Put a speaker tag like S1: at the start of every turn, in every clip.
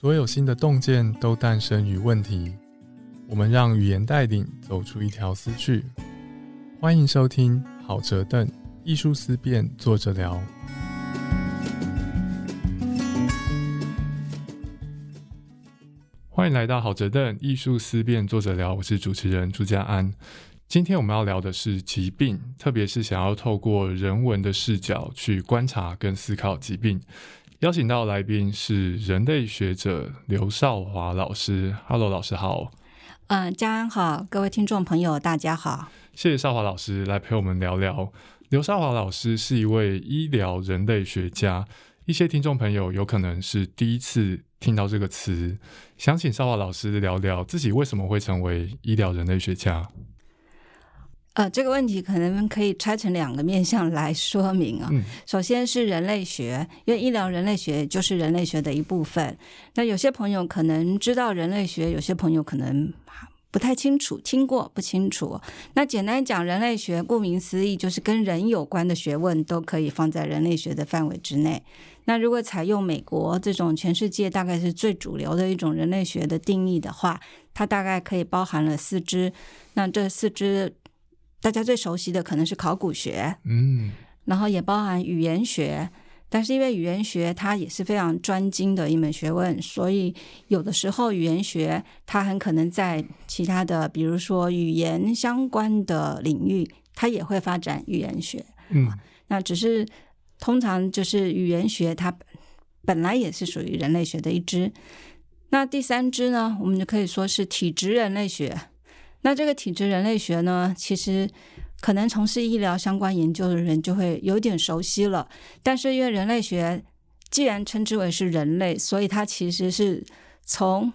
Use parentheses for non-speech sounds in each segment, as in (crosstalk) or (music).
S1: 所有新的洞见都诞生于问题。我们让语言带领走出一条思绪。欢迎收听好哲邓艺术思辨，作者聊。欢迎来到好哲邓艺术思辨，作者聊。我是主持人朱家安。今天我们要聊的是疾病，特别是想要透过人文的视角去观察跟思考疾病。邀请到来宾是人类学者刘少华老师。Hello，老师好。
S2: 嗯，家安好，各位听众朋友，大家好。
S1: 谢谢少华老师来陪我们聊聊。刘少华老师是一位医疗人类学家，一些听众朋友有可能是第一次听到这个词，想请少华老师聊聊自己为什么会成为医疗人类学家。
S2: 呃，这个问题可能可以拆成两个面向来说明啊。首先是人类学，因为医疗人类学就是人类学的一部分。那有些朋友可能知道人类学，有些朋友可能不太清楚，听过不清楚。那简单讲，人类学顾名思义就是跟人有关的学问都可以放在人类学的范围之内。那如果采用美国这种全世界大概是最主流的一种人类学的定义的话，它大概可以包含了四支。那这四支。大家最熟悉的可能是考古学，嗯，然后也包含语言学，但是因为语言学它也是非常专精的一门学问，所以有的时候语言学它很可能在其他的，比如说语言相关的领域，它也会发展语言学，嗯，那只是通常就是语言学它本来也是属于人类学的一支，那第三支呢，我们就可以说是体质人类学。那这个体质人类学呢，其实可能从事医疗相关研究的人就会有点熟悉了。但是因为人类学既然称之为是人类，所以它其实是从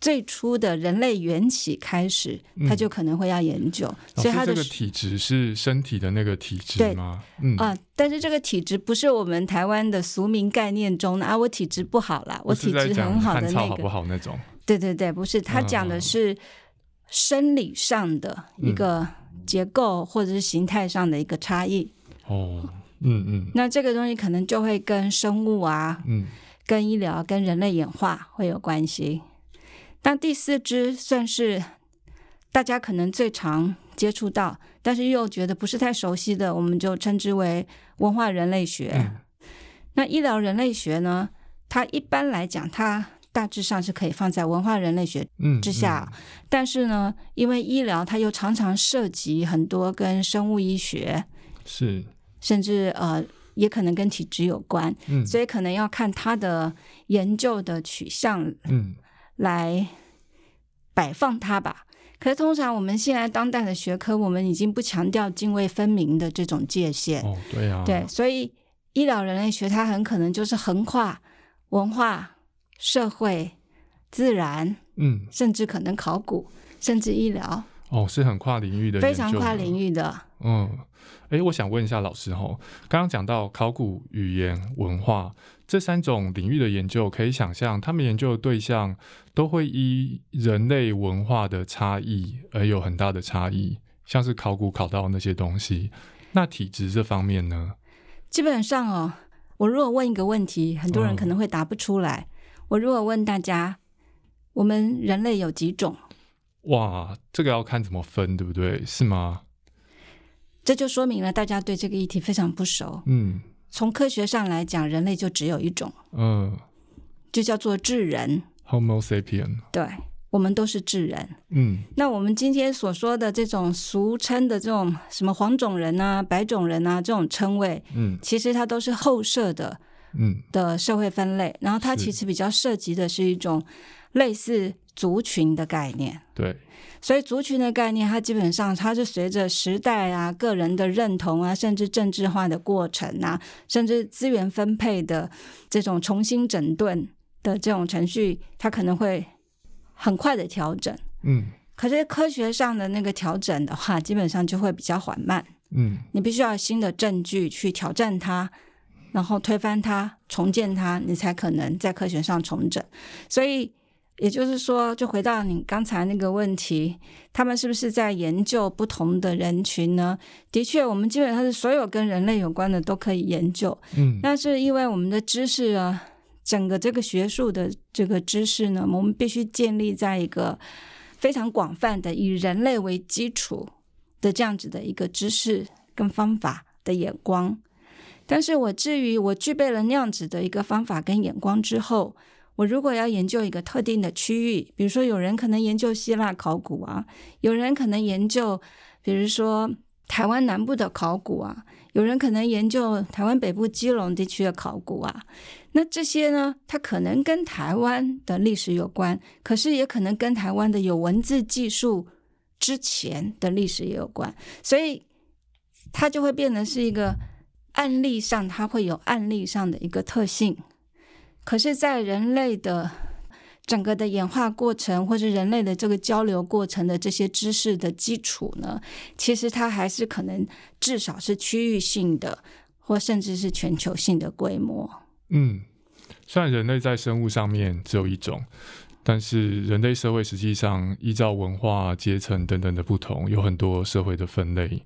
S2: 最初的人类缘起开始，它就可能会要研究。
S1: 所以它的体质是身体的那个体质吗？嗯
S2: 啊，但是这个体质不是我们台湾的俗名概念中的啊，我体质不好啦，我体质很好的那
S1: 个不好那种。
S2: 对对对，不是，他讲的是。生理上的一个结构或者是形态上的一个差异哦，嗯嗯，那这个东西可能就会跟生物啊，嗯，跟医疗、跟人类演化会有关系。那第四支算是大家可能最常接触到，但是又觉得不是太熟悉的，我们就称之为文化人类学。那医疗人类学呢？它一般来讲，它大致上是可以放在文化人类学之下，但是呢，因为医疗它又常常涉及很多跟生物医学
S1: 是，
S2: 甚至呃也可能跟体质有关，嗯，所以可能要看它的研究的取向，嗯，来摆放它吧。可是通常我们现在当代的学科，我们已经不强调泾渭分明的这种界限，
S1: 哦，对啊，
S2: 对，所以医疗人类学它很可能就是横跨文化。社会、自然，嗯，甚至可能考古，甚至医疗，
S1: 哦，是很跨领域的，
S2: 非常跨领域的。
S1: 嗯，哎，我想问一下老师哈，刚刚讲到考古、语言、文化这三种领域的研究，可以想象他们研究的对象都会依人类文化的差异而有很大的差异，像是考古考到那些东西，那体质这方面呢？
S2: 基本上哦，我如果问一个问题，很多人可能会答不出来。我如果问大家，我们人类有几种？
S1: 哇，这个要看怎么分，对不对？是吗？
S2: 这就说明了大家对这个议题非常不熟。嗯，从科学上来讲，人类就只有一种，嗯，就叫做智人
S1: （Homo sapien）。
S2: 对，我们都是智人。嗯，那我们今天所说的这种俗称的这种什么黄种人啊、白种人啊这种称谓，嗯，其实它都是后设的。嗯的社会分类，然后它其实比较涉及的是一种类似族群的概念。
S1: 对，
S2: 所以族群的概念，它基本上它是随着时代啊、个人的认同啊，甚至政治化的过程啊，甚至资源分配的这种重新整顿的这种程序，它可能会很快的调整。嗯，可是科学上的那个调整的话，基本上就会比较缓慢。嗯，你必须要新的证据去挑战它。然后推翻它，重建它，你才可能在科学上重整。所以，也就是说，就回到你刚才那个问题，他们是不是在研究不同的人群呢？的确，我们基本上是所有跟人类有关的都可以研究。嗯，但是因为我们的知识啊，整个这个学术的这个知识呢，我们必须建立在一个非常广泛的以人类为基础的这样子的一个知识跟方法的眼光。但是我至于我具备了那样子的一个方法跟眼光之后，我如果要研究一个特定的区域，比如说有人可能研究希腊考古啊，有人可能研究，比如说台湾南部的考古啊，有人可能研究台湾北部基隆地区的考古啊，那这些呢，它可能跟台湾的历史有关，可是也可能跟台湾的有文字技术之前的历史也有关，所以它就会变成是一个案例上，它会有案例上的一个特性。可是，在人类的整个的演化过程，或者人类的这个交流过程的这些知识的基础呢，其实它还是可能至少是区域性的，或甚至是全球性的规模。
S1: 嗯，虽然人类在生物上面只有一种，但是人类社会实际上依照文化、阶层等等的不同，有很多社会的分类。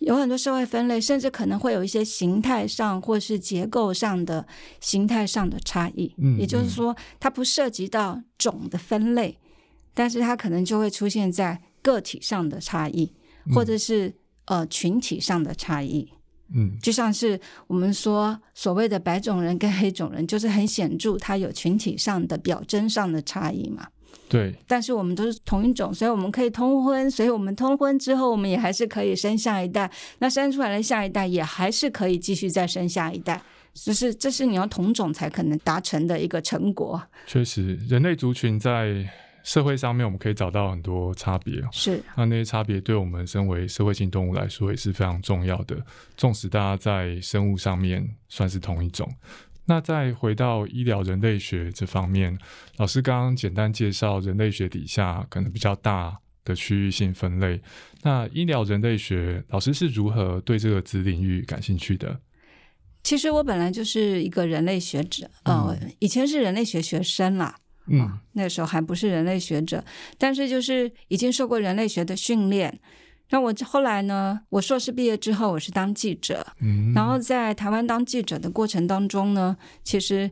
S2: 有很多社会分类，甚至可能会有一些形态上或是结构上的形态上的差异。嗯，也就是说，它不涉及到种的分类，但是它可能就会出现在个体上的差异，或者是呃群体上的差异。
S1: 嗯，
S2: 就像是我们说所谓的白种人跟黑种人，就是很显著，它有群体上的表征上的差异嘛。
S1: 对，
S2: 但是我们都是同一种，所以我们可以通婚，所以我们通婚之后，我们也还是可以生下一代。那生出来的下一代也还是可以继续再生下一代，就是这是你要同种才可能达成的一个成果。
S1: 确实，人类族群在社会上面，我们可以找到很多差别。
S2: 是，
S1: 那那些差别对我们身为社会性动物来说也是非常重要的。纵使大家在生物上面算是同一种。那再回到医疗人类学这方面，老师刚刚简单介绍人类学底下可能比较大的区域性分类。那医疗人类学，老师是如何对这个子领域感兴趣的？
S2: 其实我本来就是一个人类学者，呃，以前是人类学学生啦，
S1: 嗯，
S2: 那时候还不是人类学者，但是就是已经受过人类学的训练。那我后来呢？我硕士毕业之后，我是当记者，
S1: 嗯，
S2: 然后在台湾当记者的过程当中呢，其实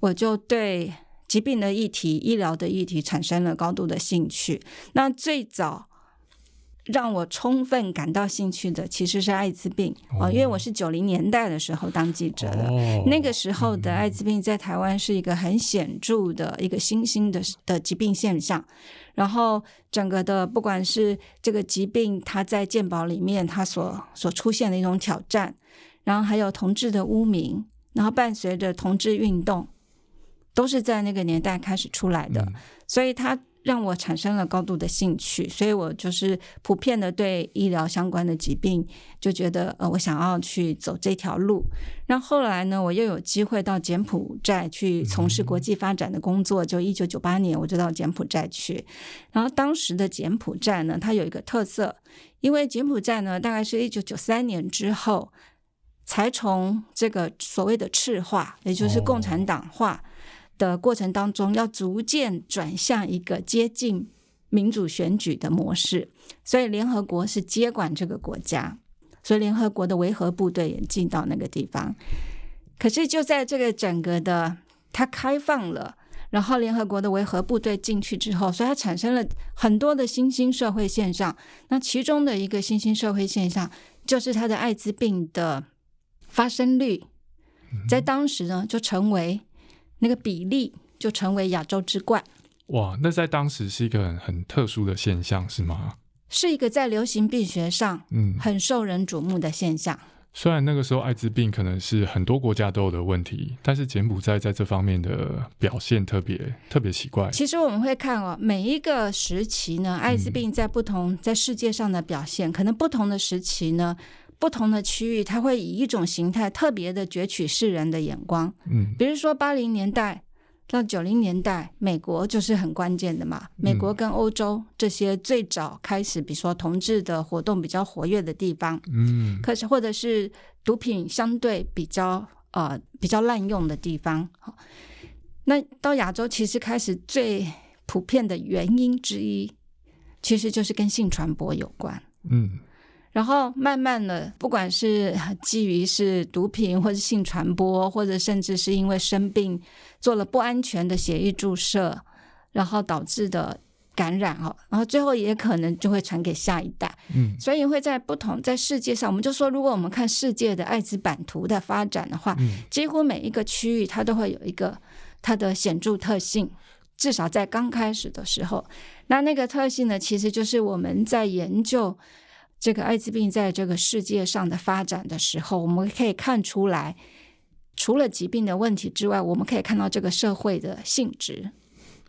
S2: 我就对疾病的议题、医疗的议题产生了高度的兴趣。那最早。让我充分感到兴趣的其实是艾滋病。啊，因为我是九零年代的时候当记者的，那个时候的艾滋病在台湾是一个很显著的一个新兴的的疾病现象，然后整个的不管是这个疾病它在健保里面它所所出现的一种挑战，然后还有同志的污名，然后伴随着同志运动，都是在那个年代开始出来的，所以它。让我产生了高度的兴趣，所以我就是普遍的对医疗相关的疾病就觉得，呃，我想要去走这条路。那后后来呢，我又有机会到柬埔寨去从事国际发展的工作，就一九九八年我就到柬埔寨去。然后当时的柬埔寨呢，它有一个特色，因为柬埔寨呢，大概是一九九三年之后才从这个所谓的赤化，也就是共产党化。的过程当中，要逐渐转向一个接近民主选举的模式，所以联合国是接管这个国家，所以联合国的维和部队也进到那个地方。可是就在这个整个的它开放了，然后联合国的维和部队进去之后，所以它产生了很多的新兴社会现象。那其中的一个新兴社会现象，就是它的艾滋病的发生率，在当时呢就成为。那个比例就成为亚洲之冠。
S1: 哇，那在当时是一个很很特殊的现象，是吗？
S2: 是一个在流行病学上，
S1: 嗯，
S2: 很受人瞩目的现象。
S1: 虽然那个时候艾滋病可能是很多国家都有的问题，但是柬埔寨在这方面的表现特别特别奇怪。
S2: 其实我们会看哦，每一个时期呢，艾滋病在不同在世界上的表现，可能不同的时期呢。不同的区域，它会以一种形态特别的攫取世人的眼光。
S1: 嗯，
S2: 比如说八零年代到九零年代，美国就是很关键的嘛。美国跟欧洲这些最早开始，比如说同志的活动比较活跃的地方，
S1: 嗯，
S2: 可是或者是毒品相对比较呃比较滥用的地方。好，那到亚洲其实开始最普遍的原因之一，其实就是跟性传播有关。
S1: 嗯。
S2: 然后慢慢的，不管是基于是毒品，或者性传播，或者甚至是因为生病做了不安全的血液注射，然后导致的感染哈，然后最后也可能就会传给下一代。
S1: 嗯，
S2: 所以会在不同在世界上，我们就说，如果我们看世界的艾滋版图的发展的话，几乎每一个区域它都会有一个它的显著特性，至少在刚开始的时候，那那个特性呢，其实就是我们在研究。这个艾滋病在这个世界上的发展的时候，我们可以看出来，除了疾病的问题之外，我们可以看到这个社会的性质。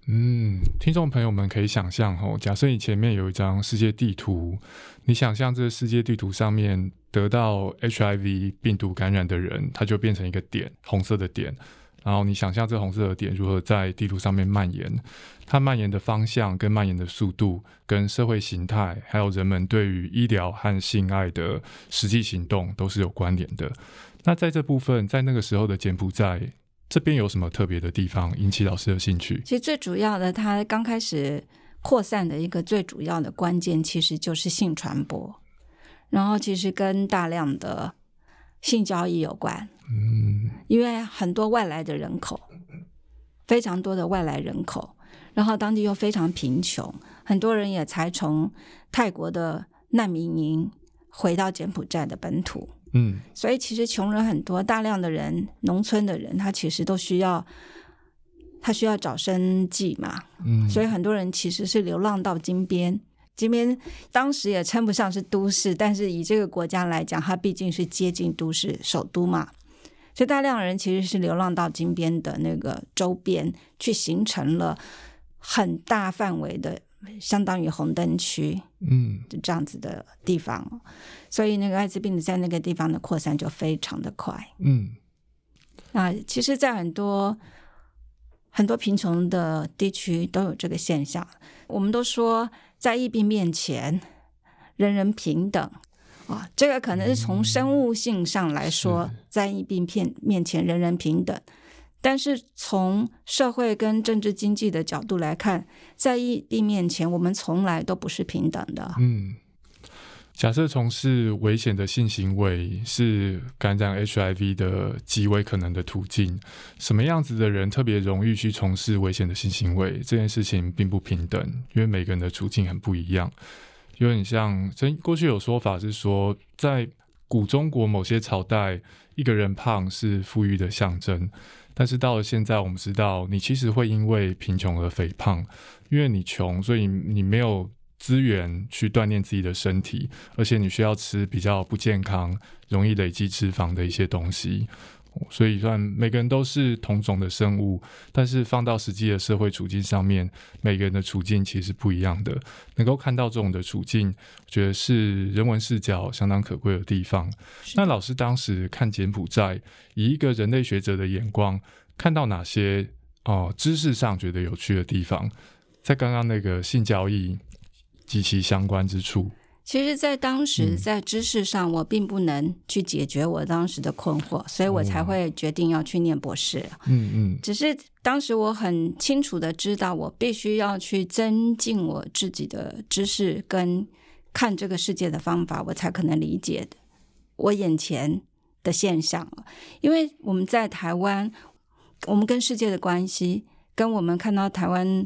S1: 嗯，听众朋友们可以想象哦，假设你前面有一张世界地图，你想象这个世界地图上面得到 HIV 病毒感染的人，他就变成一个点，红色的点。然后你想象这红色的点如何在地图上面蔓延，它蔓延的方向跟蔓延的速度，跟社会形态，还有人们对于医疗和性爱的实际行动都是有关联的。那在这部分，在那个时候的柬埔寨这边有什么特别的地方引起老师的兴趣？
S2: 其实最主要的，它刚开始扩散的一个最主要的关键，其实就是性传播，然后其实跟大量的性交易有关。
S1: 嗯，
S2: 因为很多外来的人口，非常多的外来人口，然后当地又非常贫穷，很多人也才从泰国的难民营回到柬埔寨的本土。
S1: 嗯，
S2: 所以其实穷人很多，大量的人，农村的人，他其实都需要，他需要找生计嘛。
S1: 嗯，
S2: 所以很多人其实是流浪到金边。金边当时也称不上是都市，但是以这个国家来讲，它毕竟是接近都市首都嘛。所以大量人其实是流浪到金边的那个周边，去形成了很大范围的，相当于红灯区，
S1: 嗯，就
S2: 这样子的地方。所以那个艾滋病在那个地方的扩散就非常的快。
S1: 嗯，
S2: 啊其实，在很多很多贫穷的地区都有这个现象。我们都说，在疫病面前，人人平等。啊，这个可能是从生物性上来说，在疫病片面前人人平等，但是从社会跟政治经济的角度来看，在疫病面前，我们从来都不是平等的。
S1: 嗯，假设从事危险的性行为是感染 HIV 的极为可能的途径，什么样子的人特别容易去从事危险的性行为？这件事情并不平等，因为每个人的处境很不一样。有点像，真过去有说法是说，在古中国某些朝代，一个人胖是富裕的象征。但是到了现在，我们知道，你其实会因为贫穷而肥胖，因为你穷，所以你没有资源去锻炼自己的身体，而且你需要吃比较不健康、容易累积脂肪的一些东西。所以，算每个人都是同种的生物，但是放到实际的社会处境上面，每个人的处境其实不一样的。能够看到这种的处境，我觉得是人文视角相当可贵的地方。那老师当时看柬埔寨，以一个人类学者的眼光，看到哪些哦知识上觉得有趣的地方，在刚刚那个性交易及其相关之处。
S2: 其实，在当时在知识上，我并不能去解决我当时的困惑，所以我才会决定要去念博士。
S1: 嗯嗯。
S2: 只是当时我很清楚的知道，我必须要去增进我自己的知识跟看这个世界的方法，我才可能理解我眼前的现象。因为我们在台湾，我们跟世界的关系，跟我们看到台湾。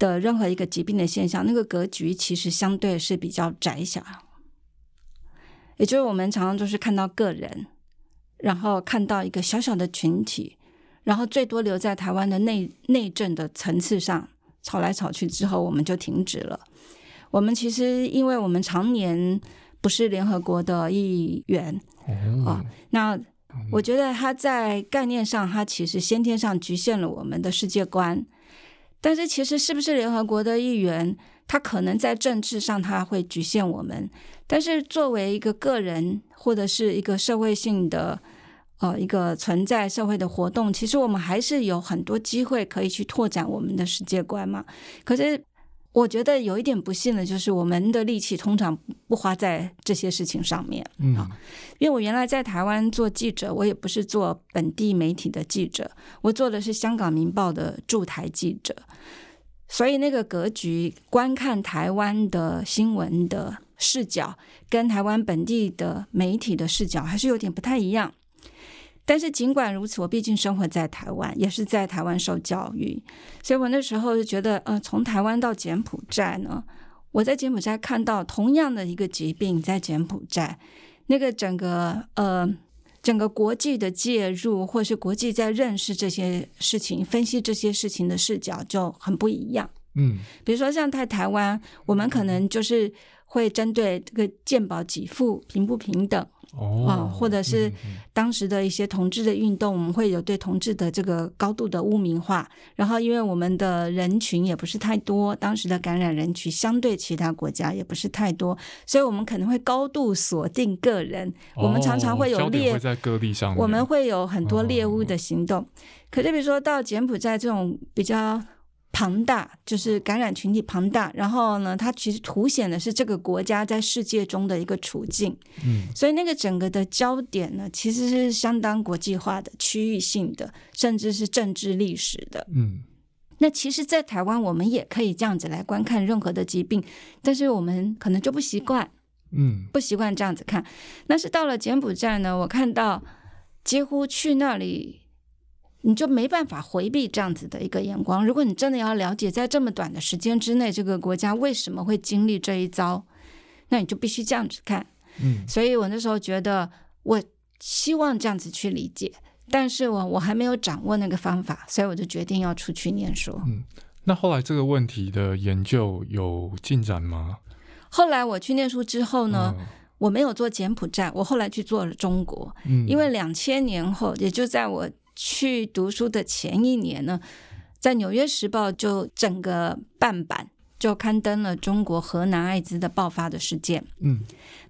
S2: 的任何一个疾病的现象，那个格局其实相对是比较窄小，也就是我们常常就是看到个人，然后看到一个小小的群体，然后最多留在台湾的内内政的层次上吵来吵去之后，我们就停止了。我们其实因为我们常年不是联合国的议员啊，那我觉得他在概念上，他其实先天上局限了我们的世界观。但是其实是不是联合国的议员，他可能在政治上他会局限我们，但是作为一个个人或者是一个社会性的呃一个存在社会的活动，其实我们还是有很多机会可以去拓展我们的世界观嘛。可是。我觉得有一点不幸的就是，我们的力气通常不花在这些事情上面啊。因为我原来在台湾做记者，我也不是做本地媒体的记者，我做的是香港《明报》的驻台记者，所以那个格局，观看台湾的新闻的视角跟台湾本地的媒体的视角还是有点不太一样。但是尽管如此，我毕竟生活在台湾，也是在台湾受教育，所以我那时候就觉得，呃，从台湾到柬埔寨呢，我在柬埔寨看到同样的一个疾病，在柬埔寨那个整个呃整个国际的介入，或是国际在认识这些事情、分析这些事情的视角就很不一样。
S1: 嗯，
S2: 比如说像在台湾，我们可能就是会针对这个健保给付平不平等。
S1: 哦，
S2: 或者是当时的一些同志的运动，我们会有对同志的这个高度的污名化。然后，因为我们的人群也不是太多，当时的感染人群相对其他国家也不是太多，所以我们可能会高度锁定个人。我们常常会有猎
S1: 在各地上，
S2: 我们会有很多猎物的行动。可是，比如说到柬埔寨这种比较。庞大就是感染群体庞大，然后呢，它其实凸显的是这个国家在世界中的一个处境。
S1: 嗯，
S2: 所以那个整个的焦点呢，其实是相当国际化的、区域性的，甚至是政治历史的。
S1: 嗯，
S2: 那其实，在台湾我们也可以这样子来观看任何的疾病，但是我们可能就不习惯，
S1: 嗯，
S2: 不习惯这样子看。但是到了柬埔寨呢，我看到几乎去那里。你就没办法回避这样子的一个眼光。如果你真的要了解，在这么短的时间之内，这个国家为什么会经历这一遭，那你就必须这样子看。
S1: 嗯，
S2: 所以我那时候觉得，我希望这样子去理解，但是我我还没有掌握那个方法，所以我就决定要出去念书。
S1: 嗯，那后来这个问题的研究有进展吗？
S2: 后来我去念书之后呢，我没有做柬埔寨，我后来去做了中国。
S1: 嗯，
S2: 因为两千年后，也就在我。去读书的前一年呢，在《纽约时报》就整个半版就刊登了中国河南艾滋的爆发的事件。
S1: 嗯，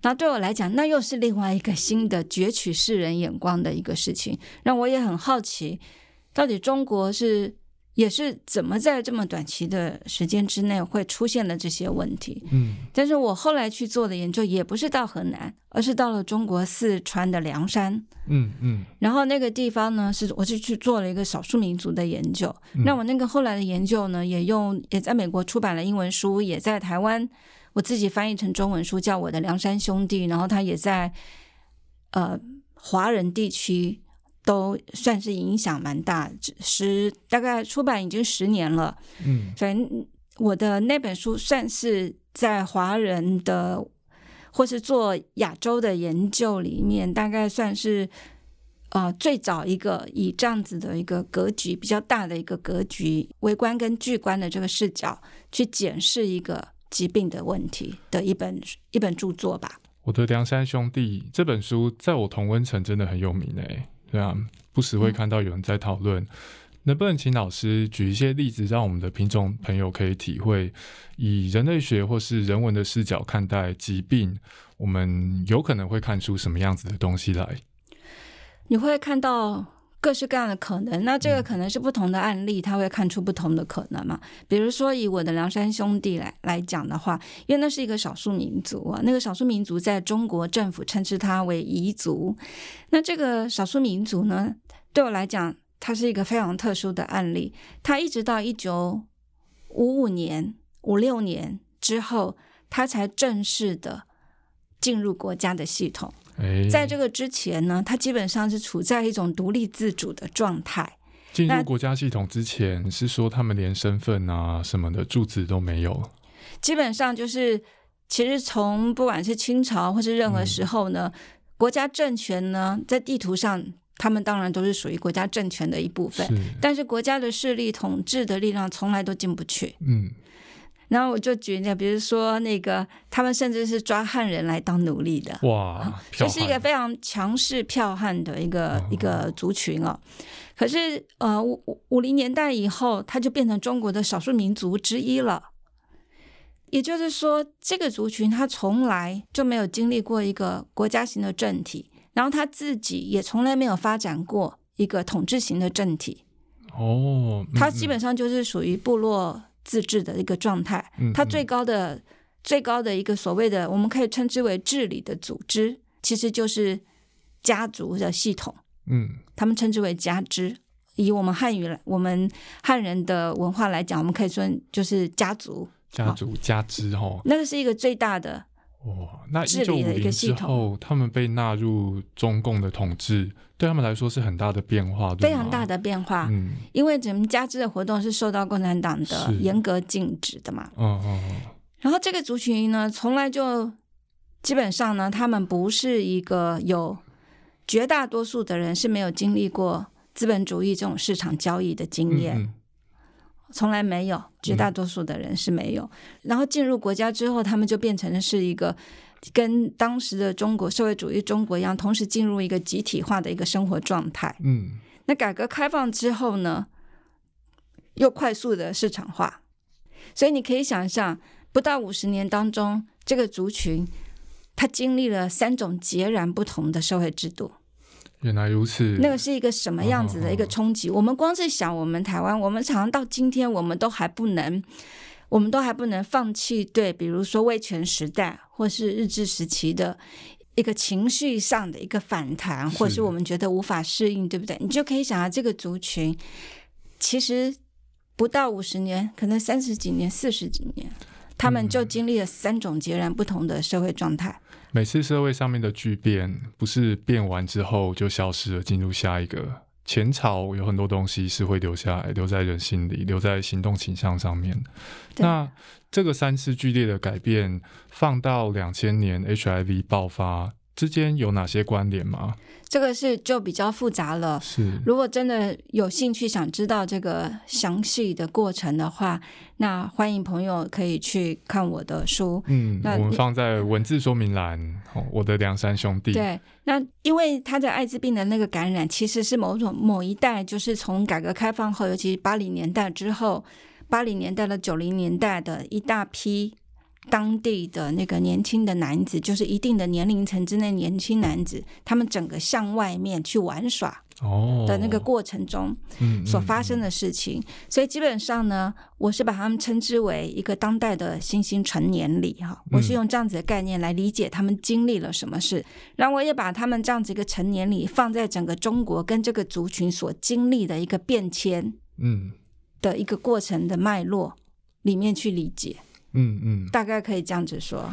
S2: 那对我来讲，那又是另外一个新的攫取世人眼光的一个事情，让我也很好奇，到底中国是。也是怎么在这么短期的时间之内会出现了这些问题？
S1: 嗯，
S2: 但是我后来去做的研究也不是到河南，而是到了中国四川的凉山。
S1: 嗯嗯，
S2: 然后那个地方呢，是我是去做了一个少数民族的研究。那我那个后来的研究呢，也用也在美国出版了英文书，也在台湾我自己翻译成中文书，叫我的凉山兄弟。然后他也在呃华人地区。都算是影响蛮大，十大概出版已经十年了。
S1: 嗯，
S2: 所以我的那本书算是在华人的或是做亚洲的研究里面，大概算是呃最早一个以这样子的一个格局比较大的一个格局，微观跟巨观的这个视角去检视一个疾病的问题的一本一本著作吧。
S1: 我的梁山兄弟这本书在我同温层真的很有名诶。对啊，不时会看到有人在讨论，能不能请老师举一些例子，让我们的品种朋友可以体会，以人类学或是人文的视角看待疾病，我们有可能会看出什么样子的东西来？
S2: 你会看到。各式各样的可能，那这个可能是不同的案例，他会看出不同的可能嘛？比如说以我的梁山兄弟来来讲的话，因为那是一个少数民族啊，那个少数民族在中国政府称之它为彝族。那这个少数民族呢，对我来讲，它是一个非常特殊的案例。它一直到一九五五年、五六年之后，它才正式的进入国家的系统。在这个之前呢，他基本上是处在一种独立自主的状态。
S1: 进入国家系统之前，是说他们连身份啊什么的住址都没有。
S2: 基本上就是，其实从不管是清朝或是任何时候呢，国家政权呢，在地图上，他们当然都是属于国家政权的一部分。但是国家的势力、统治的力量从来都进不去。
S1: 嗯。
S2: 然后我就举例，比如说那个，他们甚至是抓汉人来当奴隶的，
S1: 哇，
S2: 这是一个非常强势剽悍的一个一个族群哦。可是呃，五五零年代以后，他就变成中国的少数民族之一了。也就是说，这个族群他从来就没有经历过一个国家型的政体，然后他自己也从来没有发展过一个统治型的政体。
S1: 哦，
S2: 他基本上就是属于部落。自治的一个状态，它最高的、最高的一个所谓的，我们可以称之为治理的组织，其实就是家族的系统。
S1: 嗯，
S2: 他们称之为家支。以我们汉语来，我们汉人的文化来讲，我们可以说就是家族。
S1: 家族家支哈，
S2: 那个是一个最大的
S1: 哇，那一九五零之后，他们被纳入中共的统治，对他们来说是很大的变化，
S2: 非常大的变化。嗯，因为整个加之的活动是受到共产党的严格禁止的嘛。嗯嗯嗯。然后这个族群呢，从来就基本上呢，他们不是一个有绝大多数的人是没有经历过资本主义这种市场交易的经验。从来没有，绝大多数的人是没有。然后进入国家之后，他们就变成是一个跟当时的中国社会主义中国一样，同时进入一个集体化的一个生活状态。嗯，那改革开放之后呢，又快速的市场化，所以你可以想象，不到五十年当中，这个族群他经历了三种截然不同的社会制度。
S1: 原来如此，
S2: 那个是一个什么样子的一个冲击？我们光是想，我们台湾，我们常常到今天，我们都还不能，我们都还不能放弃对，比如说威权时代或是日治时期的一个情绪上的一个反弹，或是我们觉得无法适应，对不对？你就可以想到这个族群，其实不到五十年，可能三十几年、四十几年，他们就经历了三种截然不同的社会状态。
S1: 每次社会上面的巨变，不是变完之后就消失了，进入下一个前朝，有很多东西是会留下来，留在人心里，留在行动倾向上面。那这个三次剧烈的改变，放到两千年 HIV 爆发。之间有哪些关联吗？
S2: 这个是就比较复杂了。
S1: 是，
S2: 如果真的有兴趣想知道这个详细的过程的话，那欢迎朋友可以去看我的书。
S1: 嗯，那我们放在文字说明栏。我的梁山兄弟。
S2: 对，那因为他在艾滋病的那个感染，其实是某种某一代，就是从改革开放后，尤其八零年代之后，八零年代的九零年代的一大批。当地的那个年轻的男子，就是一定的年龄层之内年轻男子，他们整个向外面去玩耍的那个过程中，所发生的事情。所以基本上呢，我是把他们称之为一个当代的新兴成年礼哈。我是用这样子的概念来理解他们经历了什么事，然后我也把他们这样子一个成年礼放在整个中国跟这个族群所经历的一个变迁，嗯，的一个过程的脉络里面去理解。嗯嗯嗯，大概可以这样子说。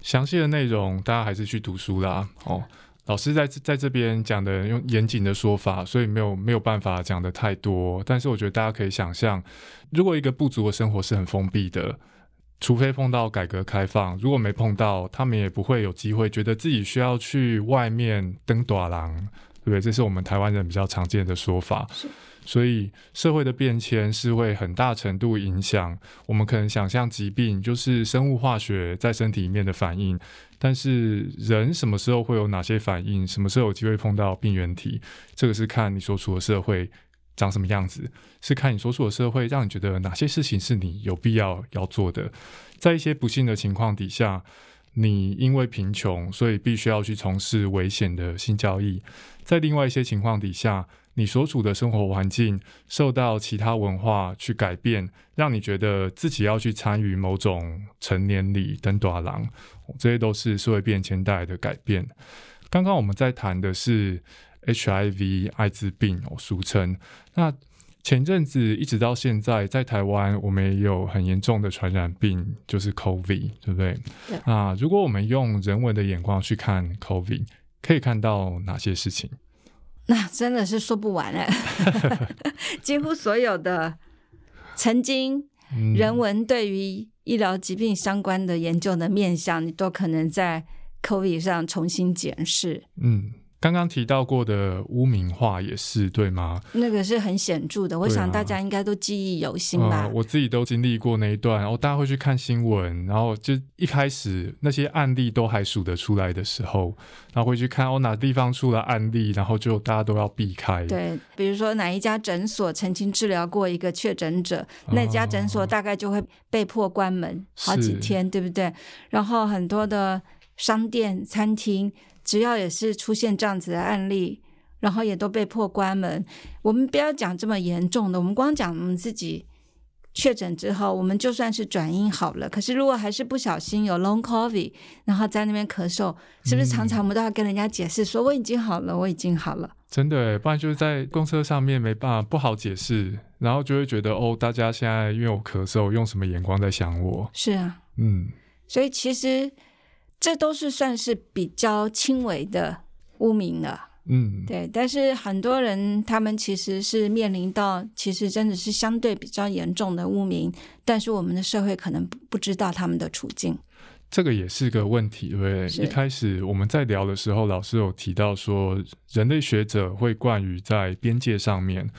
S1: 详细的内容大家还是去读书啦。哦，老师在在这边讲的用严谨的说法，所以没有没有办法讲的太多。但是我觉得大家可以想象，如果一个部族的生活是很封闭的，除非碰到改革开放，如果没碰到，他们也不会有机会觉得自己需要去外面登短廊，对不对？这是我们台湾人比较常见的说法。所以社会的变迁是会很大程度影响我们可能想象疾病就是生物化学在身体里面的反应，但是人什么时候会有哪些反应，什么时候有机会碰到病原体，这个是看你所处的社会长什么样子，是看你所处的社会让你觉得哪些事情是你有必要要做的，在一些不幸的情况底下，你因为贫穷所以必须要去从事危险的性交易，在另外一些情况底下。你所处的生活环境受到其他文化去改变，让你觉得自己要去参与某种成年礼等短廊，这些都是社会变迁带来的改变。刚刚我们在谈的是 HIV 艾滋病哦，俗称。那前阵子一直到现在，在台湾我们也有很严重的传染病，就是 COVID，对不对？
S2: 对。
S1: 那如果我们用人文的眼光去看 COVID，可以看到哪些事情？
S2: 那真的是说不完了，(laughs) 几乎所有的曾经人文对于医疗疾病相关的研究的面向，你都可能在 COVID 上重新检视。嗯。
S1: 刚刚提到过的污名化也是对吗？
S2: 那个是很显著的，我想大家应该都记忆犹新吧。
S1: 我自己都经历过那一段，然后大家会去看新闻，然后就一开始那些案例都还数得出来的时候，然后会去看哦哪地方出了案例，然后就大家都要避开。
S2: 对，比如说哪一家诊所曾经治疗过一个确诊者，那家诊所大概就会被迫关门好几天，对不对？然后很多的商店、餐厅。只要也是出现这样子的案例，然后也都被迫关门。我们不要讲这么严重的，我们光讲我们自己确诊之后，我们就算是转阴好了。可是如果还是不小心有 long covid，然后在那边咳嗽，是不是常常我们都要跟人家解释说我已经好了，我已经好了？
S1: 真的，不然就是在公车上面没办法不好解释，然后就会觉得哦，大家现在因为我咳嗽，用什么眼光在想我？
S2: 是啊，嗯，所以其实。这都是算是比较轻微的污名了。
S1: 嗯，
S2: 对。但是很多人他们其实是面临到，其实真的是相对比较严重的污名，但是我们的社会可能不不知道他们的处境。
S1: 这个也是个问题，对不对？一开始我们在聊的时候，老师有提到说，人类学者会惯于在边界上面，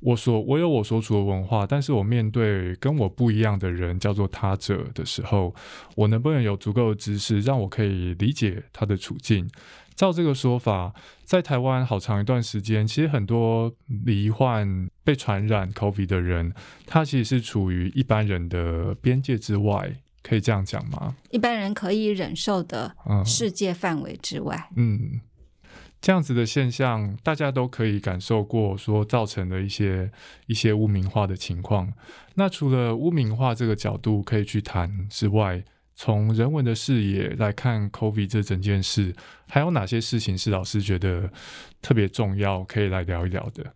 S1: 我所我有我所处的文化，但是我面对跟我不一样的人，叫做他者的时候，我能不能有足够的知识，让我可以理解他的处境？照这个说法，在台湾好长一段时间，其实很多罹患被传染 COVID 的人，他其实是处于一般人的边界之外。可以这样讲吗？
S2: 一般人可以忍受的世界范围之外，
S1: 嗯，这样子的现象，大家都可以感受过，说造成的一些一些污名化的情况。那除了污名化这个角度可以去谈之外，从人文的视野来看，COVID 这整件事，还有哪些事情是老师觉得特别重要，可以来聊一聊的？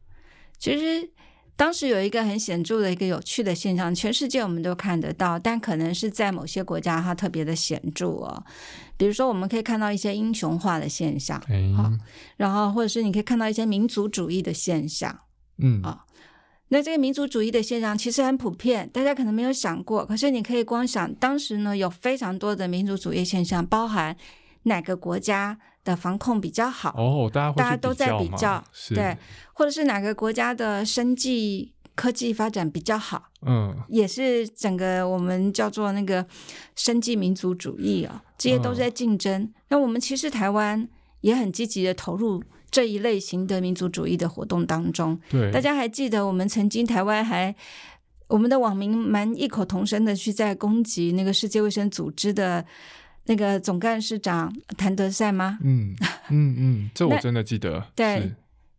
S2: 其实。当时有一个很显著的一个有趣的现象，全世界我们都看得到，但可能是在某些国家它特别的显著哦。比如说，我们可以看到一些英雄化的现象，好，然后或者是你可以看到一些民族主义的现象，
S1: 嗯
S2: 啊，那这个民族主义的现象其实很普遍，大家可能没有想过，可是你可以光想，当时呢有非常多的民族主义现象，包含哪个国家。的防控比较好
S1: 哦，大家
S2: 大家都在比
S1: 较，
S2: 对，或者是哪个国家的生计科技发展比较好，
S1: 嗯，
S2: 也是整个我们叫做那个生计民族主义啊，这些都在竞争。那我们其实台湾也很积极的投入这一类型的民族主义的活动当中。
S1: 对，
S2: 大家还记得我们曾经台湾还我们的网民蛮异口同声的去在攻击那个世界卫生组织的。那个总干事长谭德赛吗？
S1: 嗯嗯嗯，这我真的记得。
S2: 对，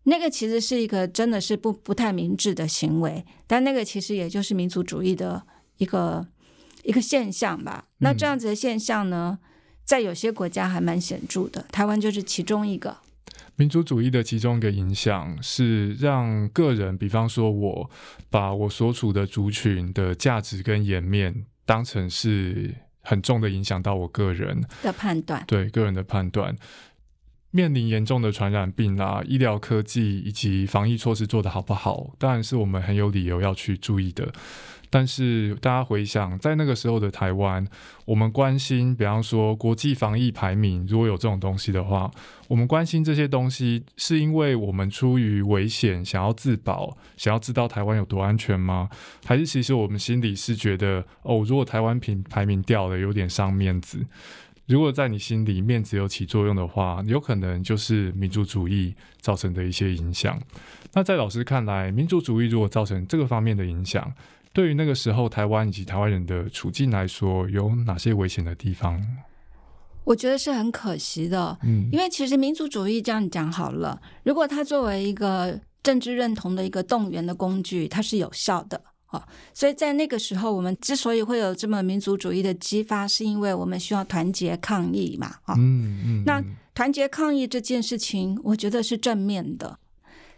S2: 那个其实是一个真的是不不太明智的行为，但那个其实也就是民族主义的一个一个现象吧。那这样子的现象呢，在有些国家还蛮显著的，台湾就是其中一个。
S1: 民族主义的其中一个影响是让个人，比方说我把我所处的族群的价值跟颜面当成是。很重的影响到我个人
S2: 的判断，
S1: 对个人的判断，面临严重的传染病啊，医疗科技以及防疫措施做得好不好，当然是我们很有理由要去注意的。但是大家回想，在那个时候的台湾，我们关心，比方说国际防疫排名，如果有这种东西的话，我们关心这些东西，是因为我们出于危险想要自保，想要知道台湾有多安全吗？还是其实我们心里是觉得，哦，如果台湾品排名掉了，有点伤面子。如果在你心里面子有起作用的话，有可能就是民族主义造成的一些影响。那在老师看来，民族主义如果造成这个方面的影响，对于那个时候台湾以及台湾人的处境来说，有哪些危险的地方？
S2: 我觉得是很可惜的，
S1: 嗯，
S2: 因为其实民族主义这样讲好了，如果它作为一个政治认同的一个动员的工具，它是有效的啊。所以在那个时候，我们之所以会有这么民族主义的激发，是因为我们需要团结抗议嘛，啊，
S1: 嗯嗯。
S2: 那团结抗议这件事情，我觉得是正面的。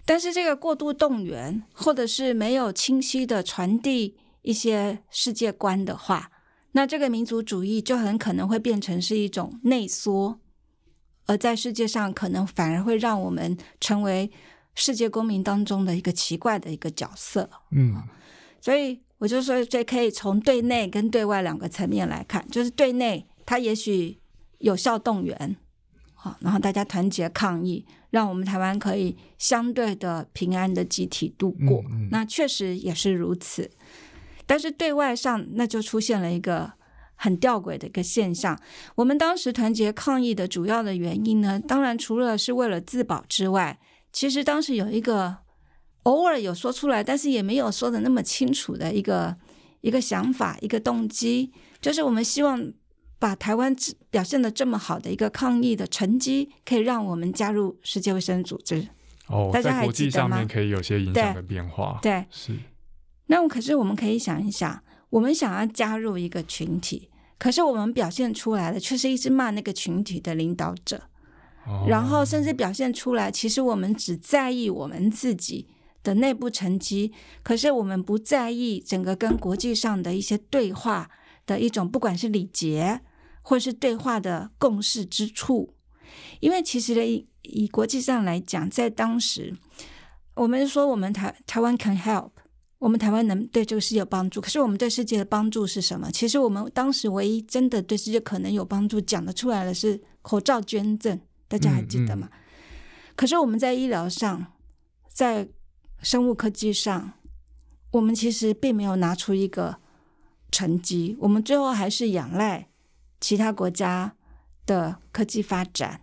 S2: 但是这个过度动员，或者是没有清晰的传递一些世界观的话，那这个民族主义就很可能会变成是一种内缩，而在世界上可能反而会让我们成为世界公民当中的一个奇怪的一个角色。
S1: 嗯，
S2: 所以我就说，这可以从对内跟对外两个层面来看，就是对内，它也许有效动员，好，然后大家团结抗议。让我们台湾可以相对的平安的集体度过，那确实也是如此。但是对外上，那就出现了一个很吊诡的一个现象。我们当时团结抗议的主要的原因呢，当然除了是为了自保之外，其实当时有一个偶尔有说出来，但是也没有说的那么清楚的一个一个想法、一个动机，就是我们希望。把台湾表现的这么好的一个抗疫的成绩，可以让我们加入世界卫生组织。
S1: 哦，
S2: 大家
S1: 在国际上面可以有些影响的变化。
S2: 对，
S1: 是。
S2: 那可是我们可以想一想，我们想要加入一个群体，可是我们表现出来的却是一直骂那个群体的领导者，然后甚至表现出来，其实我们只在意我们自己的内部成绩，可是我们不在意整个跟国际上的一些对话的一种，不管是礼节。或是对话的共识之处。因为其实以以国际上来讲，在当时，我们说我们台台湾 can help，我们台湾能对这个世界有帮助。可是我们对世界的帮助是什么？其实我们当时唯一真的对世界可能有帮助讲得出来的是口罩捐赠，大家还记得吗？可是我们在医疗上，在生物科技上，我们其实并没有拿出一个成绩。我们最后还是仰赖其他国家的科技发展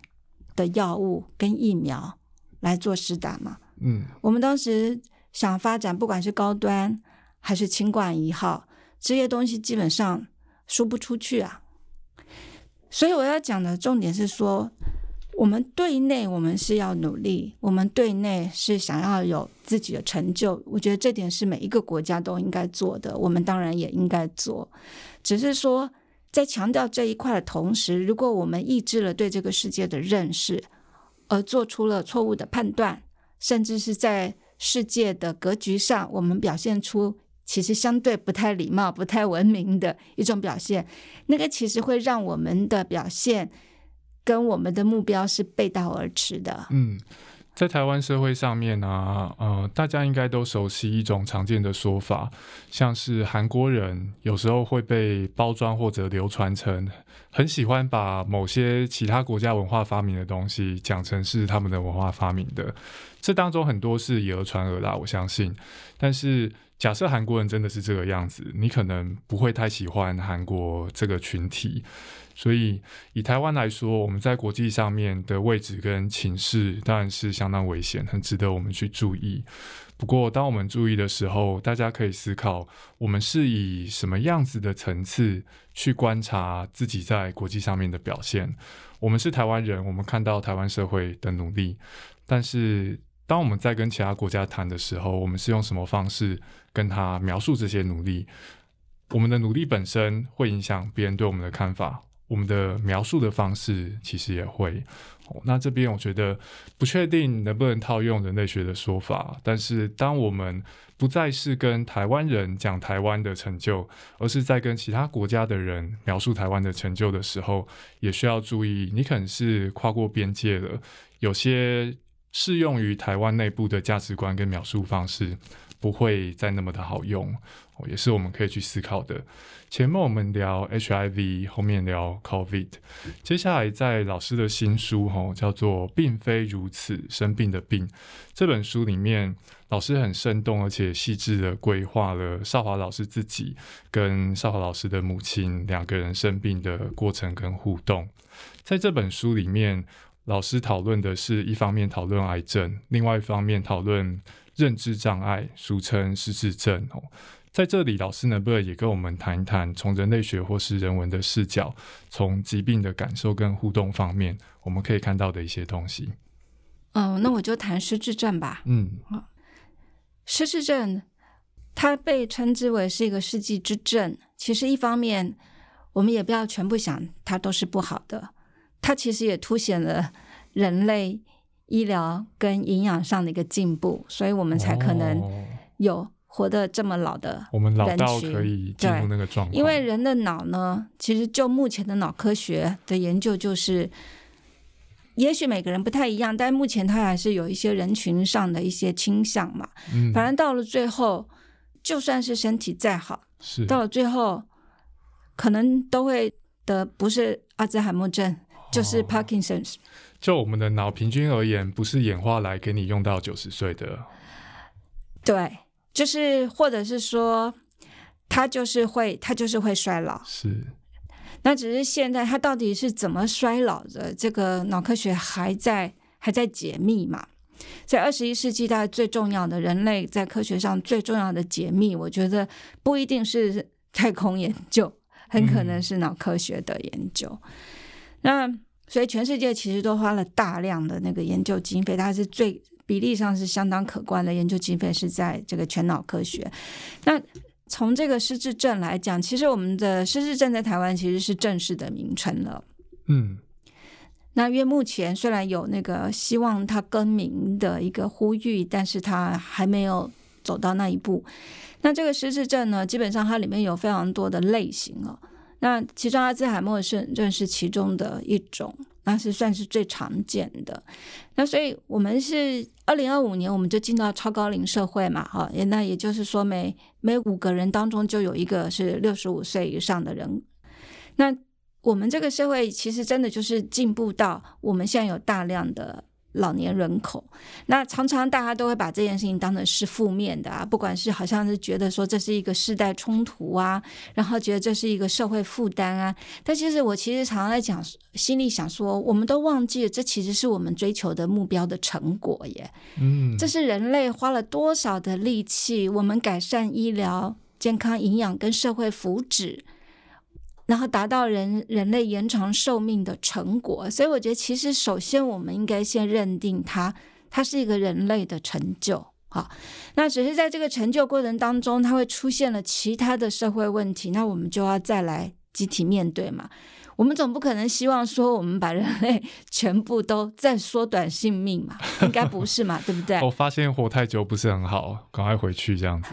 S2: 的药物跟疫苗来做实打嘛。嗯，我们当时想发展，不管是高端还是清冠一号这些东西，基本上输不出去啊。所以我要讲的重点是说。我们对内，我们是要努力；我们对内是想要有自己的成就。我觉得这点是每一个国家都应该做的，我们当然也应该做。只是说，在强调这一块的同时，如果我们抑制了对这个世界的认识，而做出了错误的判断，甚至是在世界的格局上，我们表现出其实相对不太礼貌、不太文明的一种表现，那个其实会让我们的表现。跟我们的目标是背道而驰的。
S1: 嗯，在台湾社会上面呢，呃，大家应该都熟悉一种常见的说法，像是韩国人有时候会被包装或者流传成很喜欢把某些其他国家文化发明的东西讲成是他们的文化发明的。这当中很多是以讹传讹啦，我相信。但是假设韩国人真的是这个样子，你可能不会太喜欢韩国这个群体。所以，以台湾来说，我们在国际上面的位置跟情势当然是相当危险，很值得我们去注意。不过，当我们注意的时候，大家可以思考，我们是以什么样子的层次去观察自己在国际上面的表现。我们是台湾人，我们看到台湾社会的努力，但是当我们在跟其他国家谈的时候，我们是用什么方式跟他描述这些努力？我们的努力本身会影响别人对我们的看法。我们的描述的方式其实也会，那这边我觉得不确定能不能套用人类学的说法，但是当我们不再是跟台湾人讲台湾的成就，而是在跟其他国家的人描述台湾的成就的时候，也需要注意，你可能是跨过边界的，有些适用于台湾内部的价值观跟描述方式不会再那么的好用，也是我们可以去思考的。前面我们聊 HIV，后面聊 COVID，接下来在老师的新书哈叫做《并非如此生病的病》这本书里面，老师很生动而且细致的规划了少华老师自己跟少华老师的母亲两个人生病的过程跟互动。在这本书里面，老师讨论的是一方面讨论癌症，另外一方面讨论认知障碍，俗称失智症哦。在这里，老师能不能也跟我们谈一谈，从人类学或是人文的视角，从疾病的感受跟互动方面，我们可以看到的一些东西？
S2: 哦，那我就谈失智症吧。嗯，失智症它被称之为是一个世纪之症。其实一方面，我们也不要全部想它都是不好的，它其实也凸显了人类医疗跟营养上的一个进步，所以我们才可能有。活得这么老的，
S1: 我们老到可以进入那个状况。
S2: 因为人的脑呢，其实就目前的脑科学的研究，就是也许每个人不太一样，但目前它还是有一些人群上的一些倾向嘛。嗯，反正到了最后，就算是身体再好，
S1: 是
S2: 到了最后，可能都会得不是阿兹海默症，就是 Parkinson's。
S1: 就我们的脑平均而言，不是演化来给你用到九十岁的。
S2: 对。就是，或者是说，它就是会，它就是会衰老。
S1: 是，
S2: 那只是现在它到底是怎么衰老的？这个脑科学还在还在解密嘛？在二十一世纪，大概最重要的人类在科学上最重要的解密，我觉得不一定是太空研究，很可能是脑科学的研究。那所以全世界其实都花了大量的那个研究经费，它是最。比例上是相当可观的研究经费是在这个全脑科学。那从这个失智症来讲，其实我们的失智症在台湾其实是正式的名称了。嗯，那因为目前虽然有那个希望它更名的一个呼吁，但是它还没有走到那一步。那这个失智症呢，基本上它里面有非常多的类型哦。那其中阿兹海默症正是其中的一种，那是算是最常见的。那所以我们是二零二五年我们就进到超高龄社会嘛，哈，那也就是说每每五个人当中就有一个是六十五岁以上的人。那我们这个社会其实真的就是进步到我们现在有大量的。老年人口，那常常大家都会把这件事情当成是负面的啊，不管是好像是觉得说这是一个世代冲突啊，然后觉得这是一个社会负担啊。但其实我其实常常在讲，心里想说，我们都忘记了，这其实是我们追求的目标的成果耶。嗯，这是人类花了多少的力气，我们改善医疗、健康、营养跟社会福祉。然后达到人人类延长寿命的成果，所以我觉得其实首先我们应该先认定它，它是一个人类的成就。好，那只是在这个成就过程当中，它会出现了其他的社会问题，那我们就要再来集体面对嘛。我们总不可能希望说我们把人类 (laughs) 全部都再缩短性命嘛，应该不是嘛，对不对？(laughs)
S1: 我发现活太久不是很好，赶快回去这样子。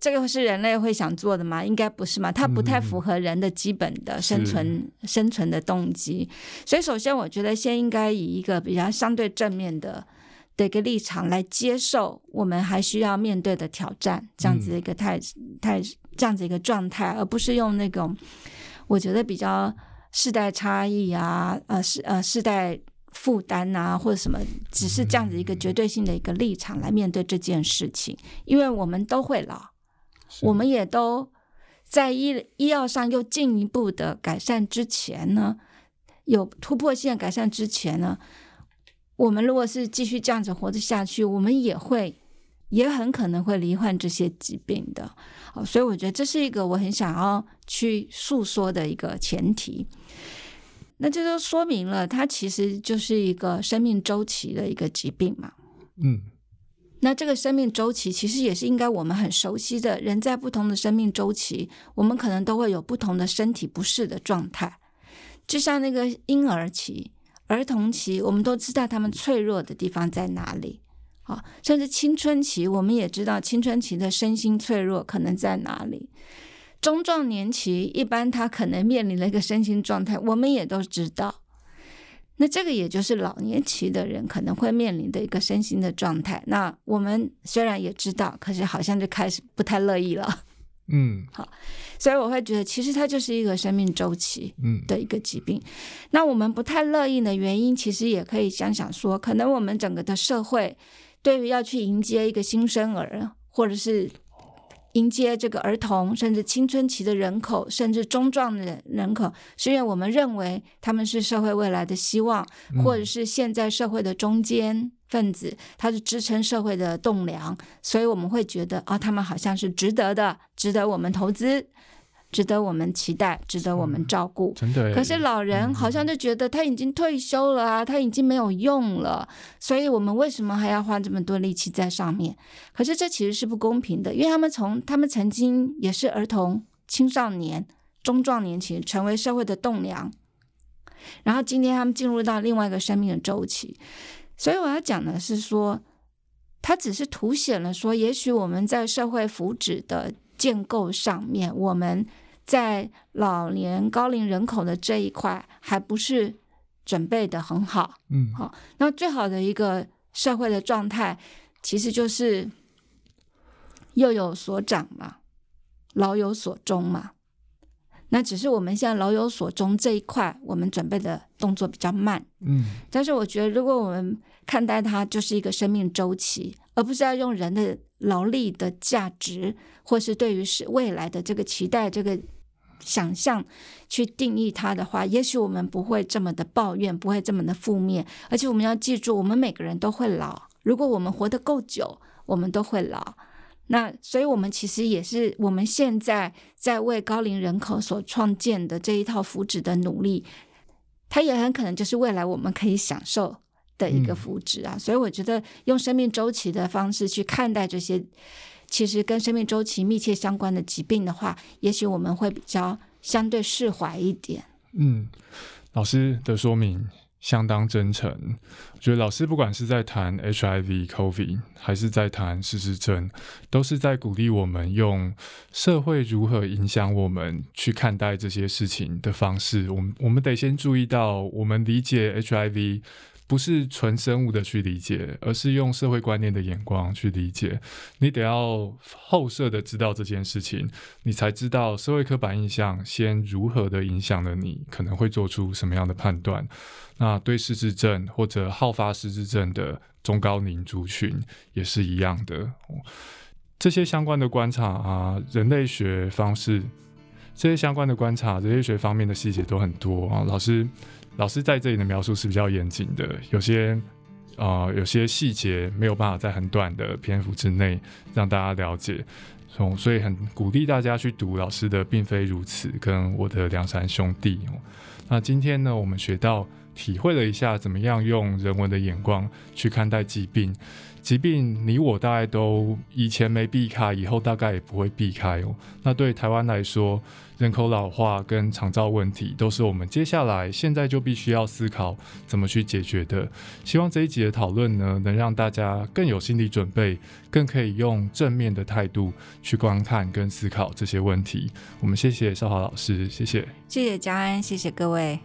S2: 这个是人类会想做的吗？应该不是嘛，它不太符合人的基本的生存生存的动机。所以，首先我觉得先应该以一个比较相对正面的的一个立场来接受我们还需要面对的挑战，这样子的一个态态这样子一个状态，而不是用那种我觉得比较世代差异啊，呃世呃世代负担啊，或者什么，只是这样子一个绝对性的一个立场来面对这件事情，因为我们都会老。我们也都在医医药上又进一步的改善之前呢，有突破性改善之前呢，我们如果是继续这样子活着下去，我们也会也很可能会罹患这些疾病的。哦，所以我觉得这是一个我很想要去诉说的一个前提。那这就说明了，它其实就是一个生命周期的一个疾病嘛。嗯。那这个生命周期其实也是应该我们很熟悉的。人在不同的生命周期，我们可能都会有不同的身体不适的状态。就像那个婴儿期、儿童期，我们都知道他们脆弱的地方在哪里。好，甚至青春期，我们也知道青春期的身心脆弱可能在哪里。中壮年期，一般他可能面临的一个身心状态，我们也都知道。那这个也就是老年期的人可能会面临的一个身心的状态。那我们虽然也知道，可是好像就开始不太乐意了。(laughs) 嗯，好，所以我会觉得，其实它就是一个生命周期的一个疾病。那我们不太乐意的原因，其实也可以想想说，可能我们整个的社会对于要去迎接一个新生儿，或者是。迎接这个儿童，甚至青春期的人口，甚至中壮的人人口，是因为我们认为他们是社会未来的希望，或者是现在社会的中间分子，他是支撑社会的栋梁，所以我们会觉得啊，他们好像是值得的，值得我们投资。值得我们期待，值得我们照顾。
S1: 真的，
S2: 可是老人好像就觉得他已经退休了啊，他已经没有用了，所以我们为什么还要花这么多力气在上面？可是这其实是不公平的，因为他们从他们曾经也是儿童、青少年、中壮年期，成为社会的栋梁，然后今天他们进入到另外一个生命的周期。所以我要讲的是说，它只是凸显了说，也许我们在社会福祉的建构上面，我们。在老年高龄人口的这一块，还不是准备的很好。嗯，好，那最好的一个社会的状态，其实就是幼有所长嘛，老有所终嘛。那只是我们现在老有所终这一块，我们准备的动作比较慢。嗯，但是我觉得，如果我们看待它就是一个生命周期，而不是要用人的劳力的价值，或是对于是未来的这个期待这个。想象去定义它的话，也许我们不会这么的抱怨，不会这么的负面。而且我们要记住，我们每个人都会老。如果我们活得够久，我们都会老。那所以，我们其实也是我们现在在为高龄人口所创建的这一套福祉的努力，它也很可能就是未来我们可以享受的一个福祉啊。所以，我觉得用生命周期的方式去看待这些。其实跟生命周期密切相关的疾病的话，也许我们会比较相对释怀一点。
S1: 嗯，老师的说明相当真诚。我觉得老师不管是在谈 HIV、COVID，还是在谈失智症，都是在鼓励我们用社会如何影响我们去看待这些事情的方式。我们我们得先注意到，我们理解 HIV。不是纯生物的去理解，而是用社会观念的眼光去理解。你得要后设的知道这件事情，你才知道社会刻板印象先如何的影响了你，可能会做出什么样的判断。那对失智症或者好发失智症的中高龄族群也是一样的。这些相关的观察啊，人类学方式，这些相关的观察，人类学方面的细节都很多啊，老师。老师在这里的描述是比较严谨的，有些啊有些细节没有办法在很短的篇幅之内让大家了解，所以很鼓励大家去读老师的《并非如此》跟我的《梁山兄弟》。那今天呢，我们学到体会了一下怎么样用人文的眼光去看待疾病，疾病你我大概都以前没避开，以后大概也不会避开哦。那对台湾来说，人口老化跟长照问题都是我们接下来现在就必须要思考怎么去解决的。希望这一集的讨论呢，能让大家更有心理准备，更可以用正面的态度去观看跟思考这些问题。我们谢谢少华老师，谢谢，
S2: 谢谢嘉安，谢谢各位。